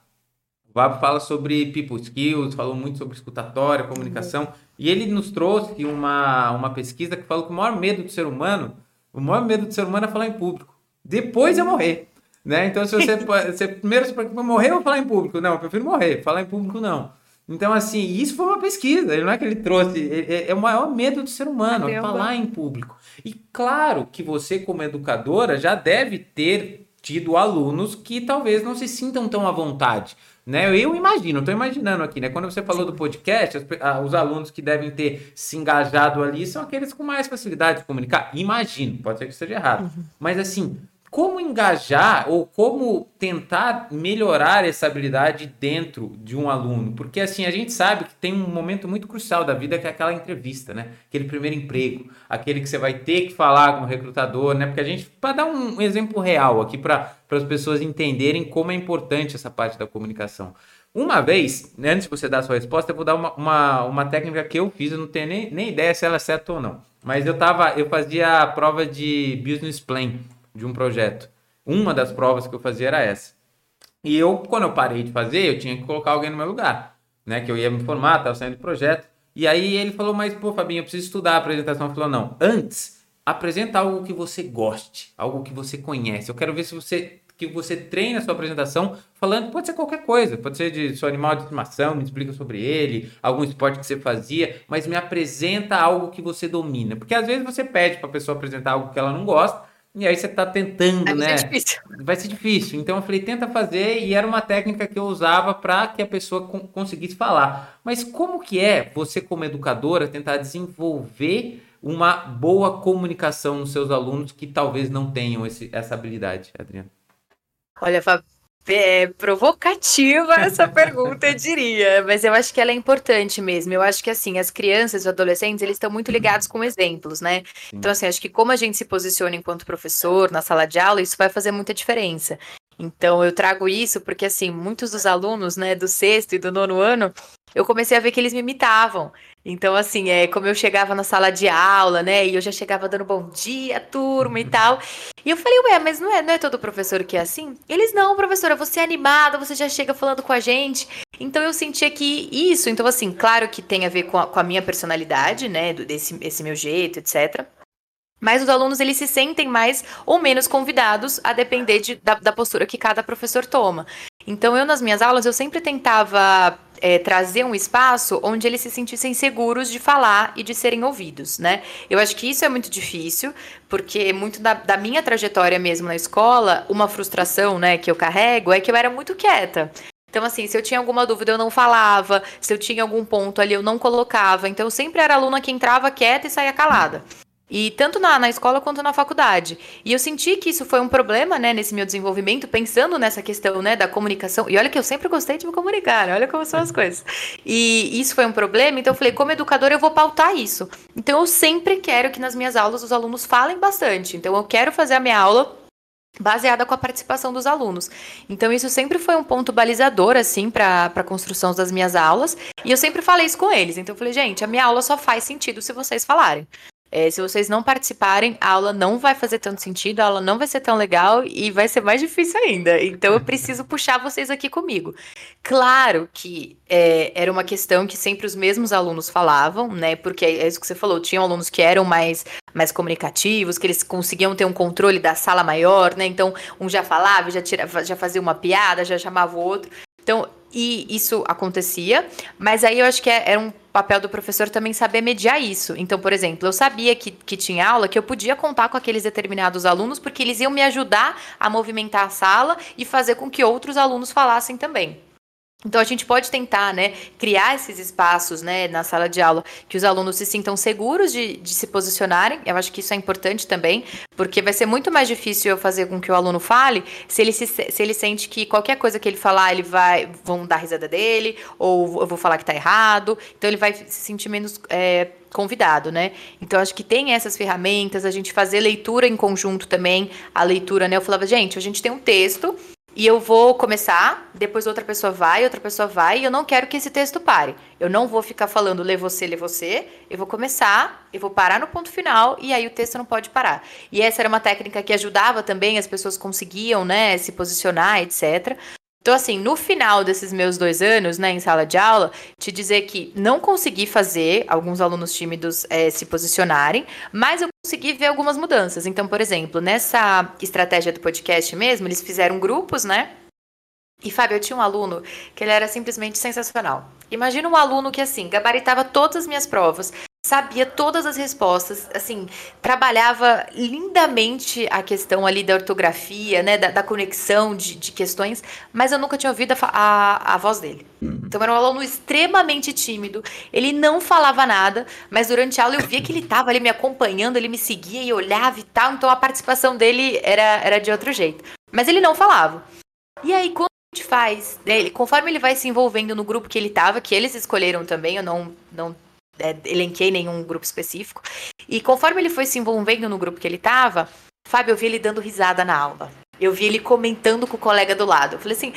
Vabo fala sobre people skills, falou muito sobre escutatória, comunicação, uhum. e ele nos trouxe uma, uma pesquisa que falou que o maior medo do ser humano, o maior medo do ser humano é falar em público. Depois é morrer. Né? Então, se você, você primeiro pode morrer ou falar em público? Não, eu prefiro morrer, falar em público não. Então, assim, isso foi uma pesquisa, não é que ele trouxe, é, é, é o maior medo do ser humano, falar em público. E claro que você, como educadora, já deve ter tido alunos que talvez não se sintam tão à vontade. Né? Eu imagino, estou imaginando aqui, né? Quando você falou do podcast, os alunos que devem ter se engajado ali são aqueles com mais facilidade de comunicar. Imagino, pode ser que esteja errado. Uhum. Mas assim, como engajar ou como tentar melhorar essa habilidade dentro de um aluno? Porque assim, a gente sabe que tem um momento muito crucial da vida que é aquela entrevista, né? Aquele primeiro emprego, aquele que você vai ter que falar com o recrutador, né? Porque a gente, para dar um exemplo real aqui para as pessoas entenderem como é importante essa parte da comunicação. Uma vez, antes de você dar a sua resposta, eu vou dar uma, uma, uma técnica que eu fiz, eu não tenho nem, nem ideia se ela é certa ou não. Mas eu tava, eu fazia a prova de business plan de um projeto. Uma das provas que eu fazia era essa. E eu, quando eu parei de fazer, eu tinha que colocar alguém no meu lugar, né? Que eu ia me formar, estava saindo do projeto. E aí ele falou, mas pô, Fabinho, eu preciso estudar a apresentação. Ele falou, não, antes, apresenta algo que você goste, algo que você conhece. Eu quero ver se você que você treina a sua apresentação falando, pode ser qualquer coisa, pode ser de seu animal de estimação, me explica sobre ele, algum esporte que você fazia, mas me apresenta algo que você domina. Porque às vezes você pede para a pessoa apresentar algo que ela não gosta, e aí você está tentando, Vai né? Vai ser difícil. Vai ser difícil. Então eu falei, tenta fazer, e era uma técnica que eu usava para que a pessoa conseguisse falar. Mas como que é você, como educadora, tentar desenvolver uma boa comunicação nos seus alunos que talvez não tenham esse, essa habilidade, Adriana? Olha, Fábio, é provocativa essa pergunta, eu diria, mas eu acho que ela é importante mesmo. Eu acho que assim, as crianças e os adolescentes, eles estão muito ligados com exemplos, né? Então assim, acho que como a gente se posiciona enquanto professor na sala de aula, isso vai fazer muita diferença. Então eu trago isso porque assim, muitos dos alunos, né, do sexto e do nono ano, eu comecei a ver que eles me imitavam. Então, assim, é como eu chegava na sala de aula, né? E eu já chegava dando bom dia, turma e uhum. tal. E eu falei, ué, mas não é, não é todo professor que é assim? Eles, não, professora, você é animada, você já chega falando com a gente. Então eu sentia que isso, então, assim, claro que tem a ver com a, com a minha personalidade, né? Desse esse meu jeito, etc. Mas os alunos eles se sentem mais ou menos convidados a depender de, da, da postura que cada professor toma. Então eu nas minhas aulas eu sempre tentava é, trazer um espaço onde eles se sentissem seguros de falar e de serem ouvidos, né? Eu acho que isso é muito difícil, porque muito da, da, minha trajetória mesmo na escola, uma frustração, né, que eu carrego é que eu era muito quieta. Então, assim, se eu tinha alguma dúvida, eu não falava, se eu tinha algum ponto ali, eu não colocava. Então, eu sempre era aluna que entrava quieta e saía calada. E tanto na, na escola quanto na faculdade. E eu senti que isso foi um problema, né, nesse meu desenvolvimento, pensando nessa questão, né, da comunicação. E olha que eu sempre gostei de me comunicar, né? olha como são as coisas. E isso foi um problema, então eu falei, como educadora, eu vou pautar isso. Então eu sempre quero que nas minhas aulas os alunos falem bastante. Então eu quero fazer a minha aula baseada com a participação dos alunos. Então isso sempre foi um ponto balizador assim para a construção das minhas aulas, e eu sempre falei isso com eles. Então eu falei, gente, a minha aula só faz sentido se vocês falarem. É, se vocês não participarem, a aula não vai fazer tanto sentido, a aula não vai ser tão legal e vai ser mais difícil ainda. Então eu preciso puxar vocês aqui comigo. Claro que é, era uma questão que sempre os mesmos alunos falavam, né? Porque é isso que você falou, tinham alunos que eram mais, mais comunicativos, que eles conseguiam ter um controle da sala maior, né? Então um já falava, já, tira, já fazia uma piada, já chamava o outro. Então, e isso acontecia, mas aí eu acho que é, era um papel do professor também saber mediar isso. Então, por exemplo, eu sabia que, que tinha aula que eu podia contar com aqueles determinados alunos, porque eles iam me ajudar a movimentar a sala e fazer com que outros alunos falassem também. Então a gente pode tentar, né, criar esses espaços, né, na sala de aula, que os alunos se sintam seguros de, de se posicionarem. Eu acho que isso é importante também, porque vai ser muito mais difícil eu fazer com que o aluno fale se ele se, se ele sente que qualquer coisa que ele falar, ele vai vão dar risada dele ou eu vou falar que está errado. Então ele vai se sentir menos é, convidado, né? Então acho que tem essas ferramentas, a gente fazer leitura em conjunto também, a leitura, né? Eu falava, gente, a gente tem um texto e eu vou começar, depois outra pessoa vai, outra pessoa vai, e eu não quero que esse texto pare. Eu não vou ficar falando lê você, lê você. Eu vou começar, eu vou parar no ponto final, e aí o texto não pode parar. E essa era uma técnica que ajudava também, as pessoas conseguiam, né, se posicionar, etc. Então, assim, no final desses meus dois anos, né, em sala de aula, te dizer que não consegui fazer alguns alunos tímidos é, se posicionarem, mas eu consegui ver algumas mudanças. Então, por exemplo, nessa estratégia do podcast mesmo, eles fizeram grupos, né? E, Fábio, eu tinha um aluno que ele era simplesmente sensacional. Imagina um aluno que, assim, gabaritava todas as minhas provas, sabia todas as respostas, assim, trabalhava lindamente a questão ali da ortografia, né, da, da conexão de, de, questões, mas eu nunca tinha ouvido a, a, a voz dele. Então era um aluno extremamente tímido, ele não falava nada, mas durante a aula eu via que ele estava ali me acompanhando, ele me seguia e olhava e tal, então a participação dele era, era de outro jeito. Mas ele não falava. E aí, quando a gente faz, né, ele, conforme ele vai se envolvendo no grupo que ele estava, que eles escolheram também, eu não, não é, elenquei nenhum grupo específico. E conforme ele foi se envolvendo no grupo que ele tava, Fábio, eu vi ele dando risada na aula. Eu vi ele comentando com o colega do lado. Eu falei assim: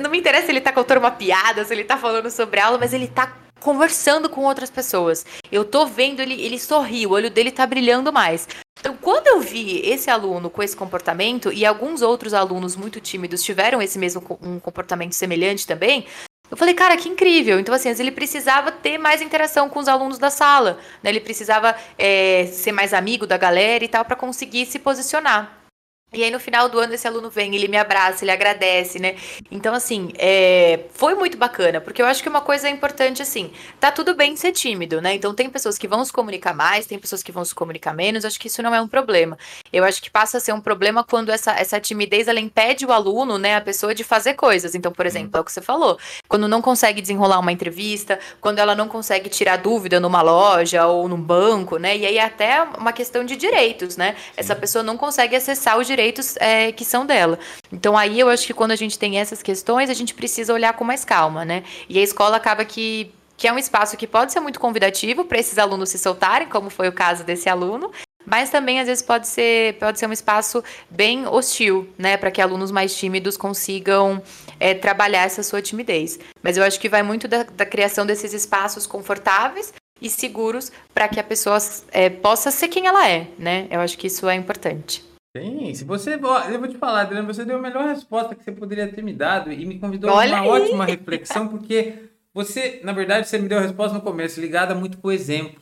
não me interessa se ele tá contando uma piada, se ele tá falando sobre a aula, mas ele tá conversando com outras pessoas. Eu tô vendo ele, ele sorrir, o olho dele tá brilhando mais. Então, quando eu vi esse aluno com esse comportamento e alguns outros alunos muito tímidos tiveram esse mesmo um comportamento semelhante também, eu falei, cara, que incrível. Então, assim, ele precisava ter mais interação com os alunos da sala, né? Ele precisava é, ser mais amigo da galera e tal para conseguir se posicionar. E aí, no final do ano, esse aluno vem, ele me abraça, ele agradece, né? Então, assim, é... foi muito bacana, porque eu acho que uma coisa é importante, assim, tá tudo bem ser tímido, né? Então, tem pessoas que vão se comunicar mais, tem pessoas que vão se comunicar menos, acho que isso não é um problema. Eu acho que passa a ser um problema quando essa, essa timidez, ela impede o aluno, né, a pessoa de fazer coisas. Então, por exemplo, é o que você falou, quando não consegue desenrolar uma entrevista, quando ela não consegue tirar dúvida numa loja ou num banco, né? E aí, até uma questão de direitos, né? Essa pessoa não consegue acessar os direitos direitos é, que são dela. Então aí eu acho que quando a gente tem essas questões, a gente precisa olhar com mais calma, né? E a escola acaba que que é um espaço que pode ser muito convidativo para esses alunos se soltarem, como foi o caso desse aluno, mas também às vezes pode ser, pode ser um espaço bem hostil, né, para que alunos mais tímidos consigam é, trabalhar essa sua timidez. Mas eu acho que vai muito da, da criação desses espaços confortáveis e seguros para que a pessoa é, possa ser quem ela é, né? Eu acho que isso é importante. Sim, se você. Eu vou te falar, Adriano, você deu a melhor resposta que você poderia ter me dado e me convidou Olha a uma aí. ótima reflexão, porque você, na verdade, você me deu a resposta no começo, ligada muito com o exemplo.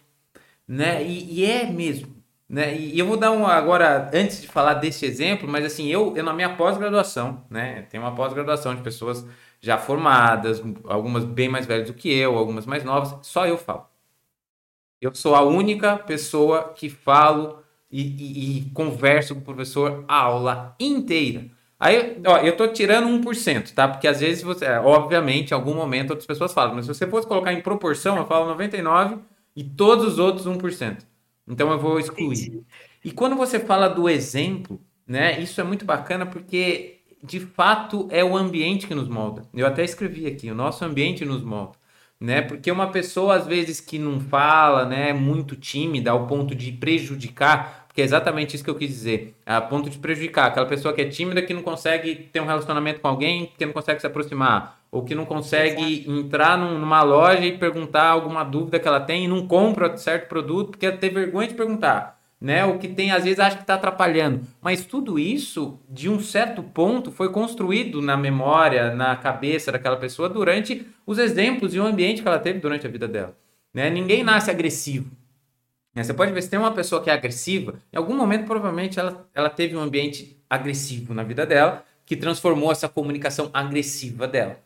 Né? E, e é mesmo. Né? E, e eu vou dar um agora, antes de falar desse exemplo, mas assim, eu, eu na minha pós-graduação, né? Tem uma pós-graduação de pessoas já formadas, algumas bem mais velhas do que eu, algumas mais novas, só eu falo. Eu sou a única pessoa que falo e, e, e converso com o professor a aula inteira. Aí, ó, eu tô tirando 1%, tá? Porque às vezes você, é, obviamente, em algum momento outras pessoas falam, mas se você fosse colocar em proporção, eu falo 99 e todos os outros 1%. Então eu vou excluir. E quando você fala do exemplo, né? Isso é muito bacana porque de fato é o ambiente que nos molda. Eu até escrevi aqui, o nosso ambiente nos molda né? Porque uma pessoa às vezes que não fala, né, é muito tímida ao ponto de prejudicar porque é exatamente isso que eu quis dizer. A ponto de prejudicar aquela pessoa que é tímida, que não consegue ter um relacionamento com alguém, que não consegue se aproximar. Ou que não consegue Exato. entrar num, numa loja e perguntar alguma dúvida que ela tem e não compra certo produto porque tem vergonha de perguntar. Né? O que tem, às vezes, acha que está atrapalhando. Mas tudo isso, de um certo ponto, foi construído na memória, na cabeça daquela pessoa durante os exemplos e o ambiente que ela teve durante a vida dela. Né? Ninguém nasce agressivo. Né? Você pode ver se tem uma pessoa que é agressiva, em algum momento provavelmente ela, ela teve um ambiente agressivo na vida dela que transformou essa comunicação agressiva dela.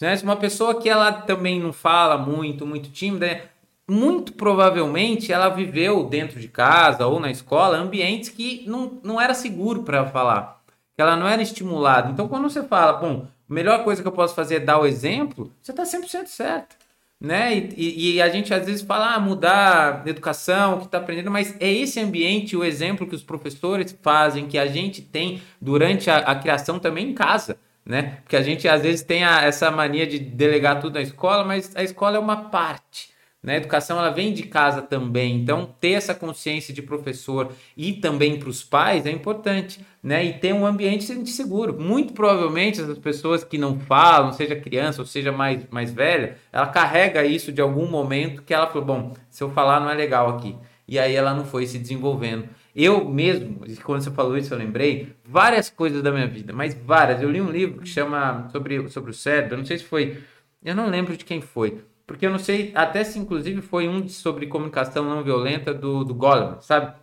Né? Se uma pessoa que ela também não fala muito, muito tímida, muito provavelmente ela viveu dentro de casa ou na escola ambientes que não, não era seguro para falar, que ela não era estimulada. Então, quando você fala, bom, a melhor coisa que eu posso fazer é dar o exemplo, você está 100% certo né? E, e, a gente às vezes fala, ah, mudar a educação, o que está aprendendo, mas é esse ambiente, o exemplo que os professores fazem, que a gente tem durante a, a criação também em casa, né? Porque a gente às vezes tem a, essa mania de delegar tudo na escola, mas a escola é uma parte. Né? A educação ela vem de casa também, então ter essa consciência de professor e também para os pais é importante, né? E ter um ambiente seguro. Muito provavelmente as pessoas que não falam, seja criança ou seja mais, mais velha, ela carrega isso de algum momento que ela falou, bom, se eu falar não é legal aqui. E aí ela não foi se desenvolvendo. Eu mesmo, quando você falou isso, eu lembrei várias coisas da minha vida, mas várias. Eu li um livro que chama sobre, sobre o cérebro, eu não sei se foi, eu não lembro de quem foi, porque eu não sei até se inclusive foi um sobre comunicação não violenta do, do Goleman, sabe?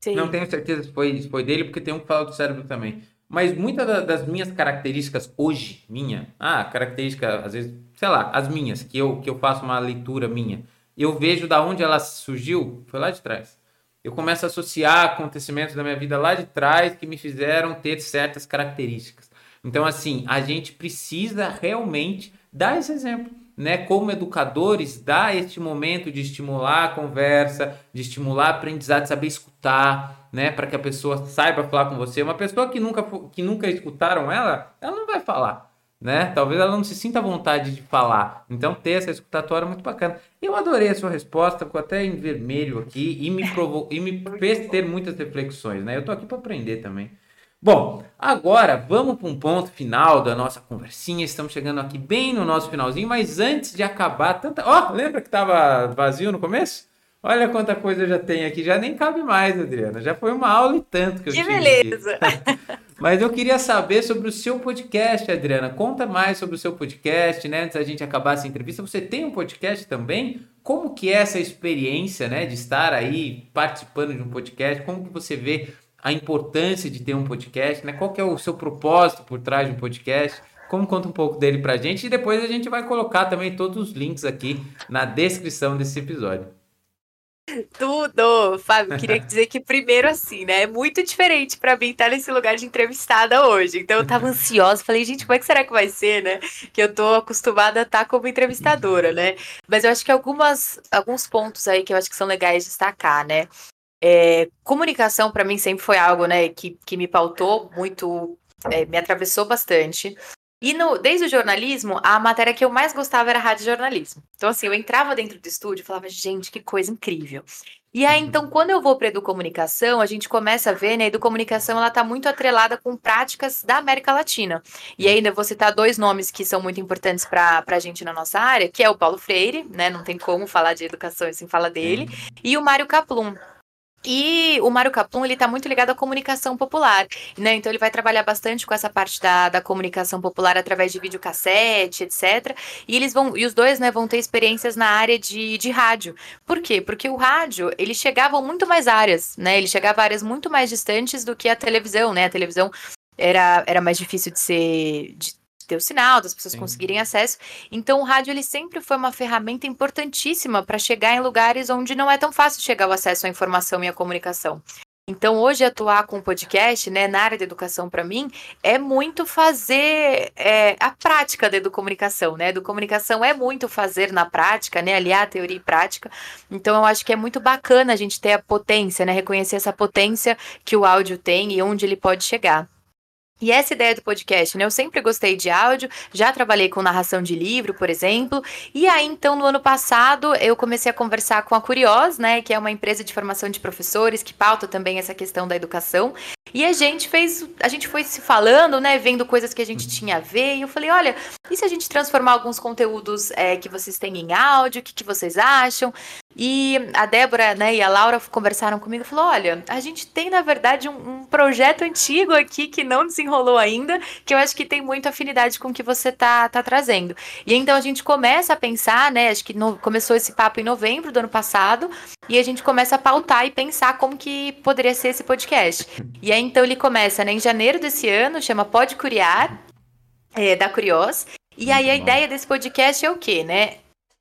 Sim. Não tenho certeza se foi, se foi dele, porque tem um que fala do cérebro também. Mas muitas das minhas características hoje, minha, ah, característica, às vezes, sei lá, as minhas, que eu, que eu faço uma leitura minha, eu vejo da onde ela surgiu, foi lá de trás. Eu começo a associar acontecimentos da minha vida lá de trás que me fizeram ter certas características. Então, assim, a gente precisa realmente dar esse exemplo né, como educadores, dar este momento de estimular a conversa, de estimular a aprendizado, saber escutar, né, para que a pessoa saiba falar com você. Uma pessoa que nunca, que nunca escutaram ela, ela não vai falar, né? Talvez ela não se sinta à vontade de falar. Então, ter essa escutatória é muito bacana. Eu adorei a sua resposta, ficou até em vermelho aqui e me, provou, e me fez ter muitas reflexões, né? Eu tô aqui para aprender também. Bom, agora vamos para um ponto final da nossa conversinha. Estamos chegando aqui bem no nosso finalzinho, mas antes de acabar, tanta. Ó, oh, lembra que estava vazio no começo? Olha quanta coisa já tem aqui, já nem cabe mais, Adriana. Já foi uma aula e tanto que eu que tive. beleza! Mas eu queria saber sobre o seu podcast, Adriana. Conta mais sobre o seu podcast, né? Antes da gente acabar essa entrevista. Você tem um podcast também? Como que é essa experiência, né? De estar aí participando de um podcast? Como que você vê a importância de ter um podcast, né? Qual que é o seu propósito por trás de um podcast? Como conta um pouco dele pra gente e depois a gente vai colocar também todos os links aqui na descrição desse episódio. Tudo! Fábio, queria dizer que primeiro assim, né? É muito diferente para mim estar nesse lugar de entrevistada hoje. Então eu tava ansiosa, falei, gente, como é que será que vai ser, né? Que eu tô acostumada a estar como entrevistadora, né? Mas eu acho que algumas, alguns pontos aí que eu acho que são legais de destacar, né? É, comunicação para mim sempre foi algo, né, que, que me pautou muito, é, me atravessou bastante. E no, desde o jornalismo, a matéria que eu mais gostava era rádio jornalismo. Então, assim, eu entrava dentro do estúdio e falava, gente, que coisa incrível. E aí, então, uhum. quando eu vou para educomunicação, a gente começa a ver, né, a educomunicação, ela está muito atrelada com práticas da América Latina. E aí, né, vou citar dois nomes que são muito importantes para a gente na nossa área, que é o Paulo Freire, né, não tem como falar de educação sem falar dele, e o Mário Kaplum. E o Mário Capum, ele tá muito ligado à comunicação popular, né? Então ele vai trabalhar bastante com essa parte da, da comunicação popular através de videocassete, etc. E eles vão, e os dois, né, vão ter experiências na área de, de rádio. Por quê? Porque o rádio, ele chegava muito mais áreas, né? Ele chegava a áreas muito mais distantes do que a televisão, né? A televisão era, era mais difícil de ser, de ter o sinal, das pessoas Sim. conseguirem acesso. Então, o rádio ele sempre foi uma ferramenta importantíssima para chegar em lugares onde não é tão fácil chegar o acesso à informação e à comunicação. Então, hoje, atuar com o podcast, né, na área da educação, para mim, é muito fazer é, a prática da educomunicação, né? Educomunicação é muito fazer na prática, né? Aliar teoria e prática. Então, eu acho que é muito bacana a gente ter a potência, né? Reconhecer essa potência que o áudio tem e onde ele pode chegar. E essa ideia do podcast, né? Eu sempre gostei de áudio, já trabalhei com narração de livro, por exemplo. E aí, então, no ano passado, eu comecei a conversar com a Curios, né? Que é uma empresa de formação de professores que pauta também essa questão da educação. E a gente fez, a gente foi se falando, né? Vendo coisas que a gente tinha a ver. E eu falei, olha, e se a gente transformar alguns conteúdos é, que vocês têm em áudio? O que, que vocês acham? E a Débora né, e a Laura conversaram comigo e falou: olha, a gente tem, na verdade, um, um, projeto antigo aqui que não desenrolou ainda, que eu acho que tem muita afinidade com o que você tá, tá trazendo. E então a gente começa a pensar, né? Acho que no, começou esse papo em novembro do ano passado, e a gente começa a pautar e pensar como que poderia ser esse podcast. E aí então ele começa né, em janeiro desse ano, chama Pode Curiar, é, da Curios. E aí a ideia desse podcast é o quê, né?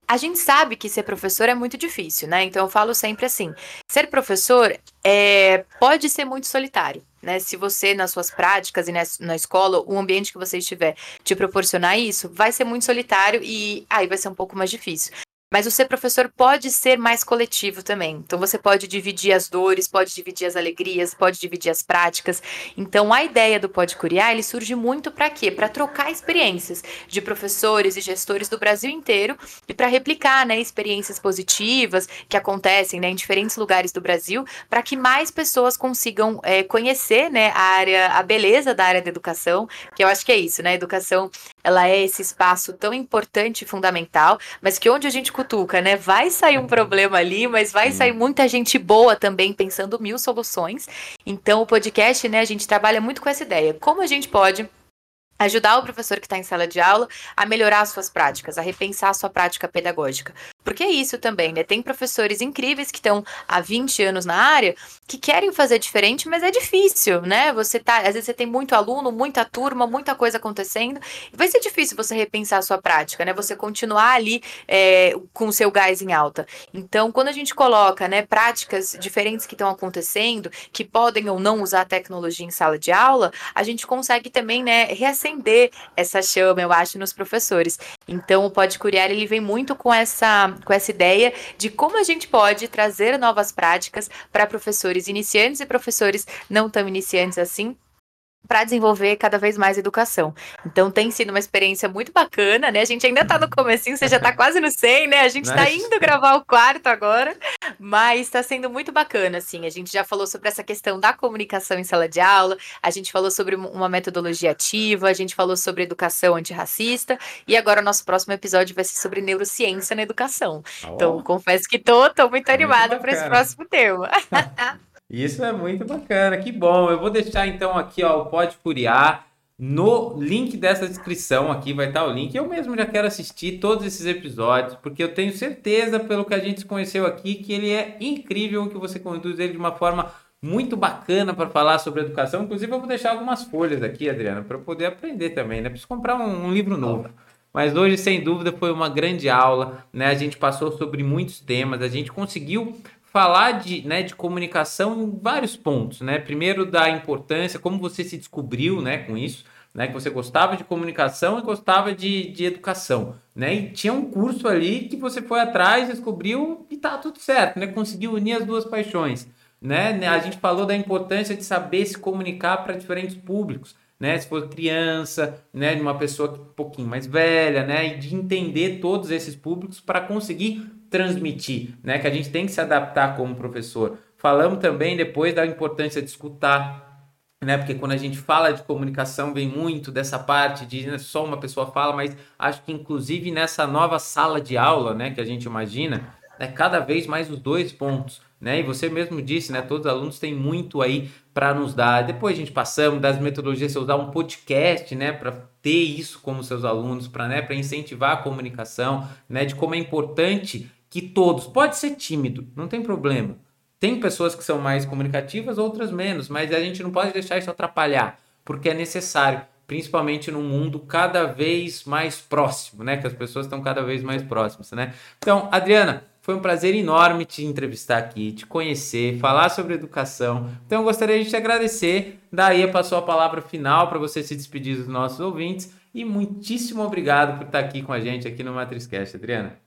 A gente sabe que ser professor é muito difícil, né? Então eu falo sempre assim: ser professor é, pode ser muito solitário. Né? Se você, nas suas práticas e na, na escola, o ambiente que você estiver te proporcionar isso, vai ser muito solitário e aí vai ser um pouco mais difícil. Mas o ser professor pode ser mais coletivo também. Então você pode dividir as dores, pode dividir as alegrias, pode dividir as práticas. Então a ideia do Pode Curiar, ele surge muito para quê? Para trocar experiências de professores e gestores do Brasil inteiro e para replicar, né, experiências positivas que acontecem, né, em diferentes lugares do Brasil, para que mais pessoas consigam é, conhecer, né, a área, a beleza da área da educação, que eu acho que é isso, né? Educação, ela é esse espaço tão importante e fundamental, mas que onde a gente cutuca, né? Vai sair um problema ali, mas vai sair muita gente boa também pensando mil soluções. Então, o podcast, né, a gente trabalha muito com essa ideia. Como a gente pode ajudar o professor que está em sala de aula a melhorar as suas práticas, a repensar a sua prática pedagógica. Porque é isso também, né? Tem professores incríveis que estão há 20 anos na área que querem fazer diferente, mas é difícil, né? Você tá, às vezes você tem muito aluno, muita turma, muita coisa acontecendo, vai ser difícil você repensar a sua prática, né? Você continuar ali é, com o seu gás em alta. Então, quando a gente coloca, né, práticas diferentes que estão acontecendo, que podem ou não usar tecnologia em sala de aula, a gente consegue também, né, reacender essa chama, eu acho, nos professores. Então, o Pode Curiar, ele vem muito com essa, com essa ideia de como a gente pode trazer novas práticas para professores iniciantes e professores não tão iniciantes assim, para desenvolver cada vez mais educação. Então tem sido uma experiência muito bacana, né? A gente ainda está no comecinho, você já está quase no 100, né? A gente está indo gravar o quarto agora, mas está sendo muito bacana, assim. A gente já falou sobre essa questão da comunicação em sala de aula, a gente falou sobre uma metodologia ativa, a gente falou sobre educação antirracista e agora o nosso próximo episódio vai ser sobre neurociência na educação. Oh. Então confesso que tô, tô muito animada para esse próximo tema. Isso é muito bacana, que bom. Eu vou deixar então aqui ó, o Pode Furiar no link dessa descrição aqui vai estar o link. Eu mesmo já quero assistir todos esses episódios, porque eu tenho certeza, pelo que a gente conheceu aqui, que ele é incrível, que você conduz ele de uma forma muito bacana para falar sobre educação. Inclusive, eu vou deixar algumas folhas aqui, Adriana, para poder aprender também, né? Preciso comprar um, um livro novo. Mas hoje, sem dúvida, foi uma grande aula, né? A gente passou sobre muitos temas, a gente conseguiu falar de, né, de comunicação em vários pontos, né? Primeiro da importância, como você se descobriu, né, com isso, né, que você gostava de comunicação e gostava de, de educação, né? E tinha um curso ali que você foi atrás, descobriu e tá tudo certo, né? Conseguiu unir as duas paixões, né? A gente falou da importância de saber se comunicar para diferentes públicos, né? Se for criança, né, de uma pessoa um pouquinho mais velha, né, e de entender todos esses públicos para conseguir transmitir, né? Que a gente tem que se adaptar como professor. Falamos também depois da importância de escutar, né? Porque quando a gente fala de comunicação vem muito dessa parte de né, só uma pessoa fala, mas acho que inclusive nessa nova sala de aula, né, que a gente imagina, é cada vez mais os dois pontos, né? E você mesmo disse, né? Todos os alunos têm muito aí para nos dar. Depois a gente passamos das metodologias, você usar um podcast, né? Para ter isso como seus alunos, para né? Incentivar a comunicação, né? De como é importante que todos, pode ser tímido, não tem problema. Tem pessoas que são mais comunicativas, outras menos, mas a gente não pode deixar isso atrapalhar, porque é necessário, principalmente num mundo cada vez mais próximo, né? Que as pessoas estão cada vez mais próximas, né? Então, Adriana, foi um prazer enorme te entrevistar aqui, te conhecer, falar sobre educação. Então, eu gostaria de te agradecer. Daí passou a palavra final para você se despedir dos nossos ouvintes. E muitíssimo obrigado por estar aqui com a gente aqui no MatrizCast, Adriana.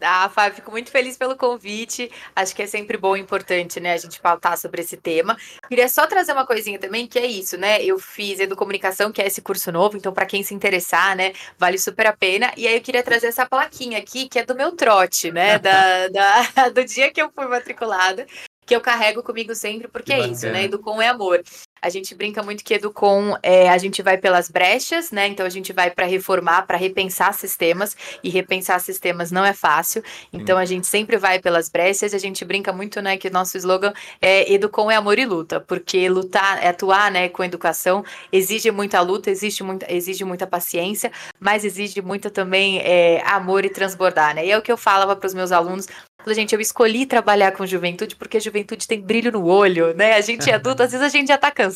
Ah, Fábio, fico muito feliz pelo convite. Acho que é sempre bom e importante, né, a gente pautar sobre esse tema. Queria só trazer uma coisinha também, que é isso, né? Eu fiz Educomunicação, que é esse curso novo, então para quem se interessar, né, vale super a pena. E aí eu queria trazer essa plaquinha aqui, que é do meu trote, né, da, da do dia que eu fui matriculada, que eu carrego comigo sempre, porque que é isso, né? Educom é amor. A gente brinca muito que Educom é, a gente vai pelas brechas, né? Então a gente vai para reformar, para repensar sistemas e repensar sistemas não é fácil. Então Sim. a gente sempre vai pelas brechas. A gente brinca muito, né, que o nosso slogan é Educom é amor e luta, porque lutar, é atuar, né, com educação exige muita luta, exige muita, exige muita paciência, mas exige muito também é, amor e transbordar, né? E é o que eu falava para os meus alunos gente, eu escolhi trabalhar com juventude porque a juventude tem brilho no olho, né? A gente é adulto, às vezes a gente já tá cansado.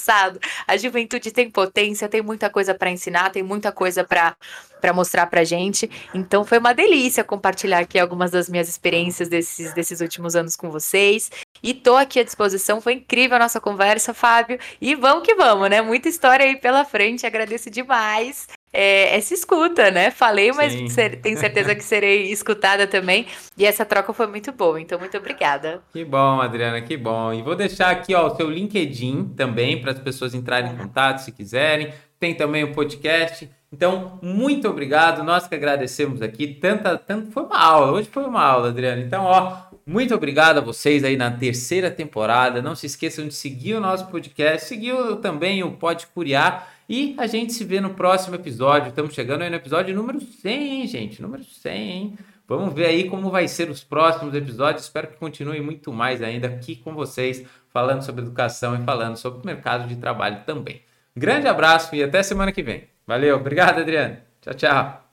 A juventude tem potência, tem muita coisa para ensinar, tem muita coisa para para mostrar pra gente. Então foi uma delícia compartilhar aqui algumas das minhas experiências desses, desses últimos anos com vocês. E tô aqui à disposição. Foi incrível a nossa conversa, Fábio. E vamos que vamos, né? Muita história aí pela frente. Agradeço demais é, essa escuta, né? Falei, mas ser, tenho certeza que serei escutada também. E essa troca foi muito boa, então muito obrigada. Que bom, Adriana, que bom. E vou deixar aqui ó, o seu LinkedIn também para as pessoas entrarem em contato se quiserem. Tem também o podcast. Então, muito obrigado. Nós que agradecemos aqui. Tanta, tanto foi uma aula. Hoje foi uma aula, Adriana. Então, ó, muito obrigado a vocês aí na terceira temporada. Não se esqueçam de seguir o nosso podcast, seguir também o Pode Curiar e a gente se vê no próximo episódio. Estamos chegando aí no episódio número 100, hein, gente? Número 100, hein? Vamos ver aí como vai ser os próximos episódios. Espero que continue muito mais ainda aqui com vocês, falando sobre educação e falando sobre o mercado de trabalho também. Grande abraço e até semana que vem. Valeu, obrigado, Adriano. Tchau, tchau.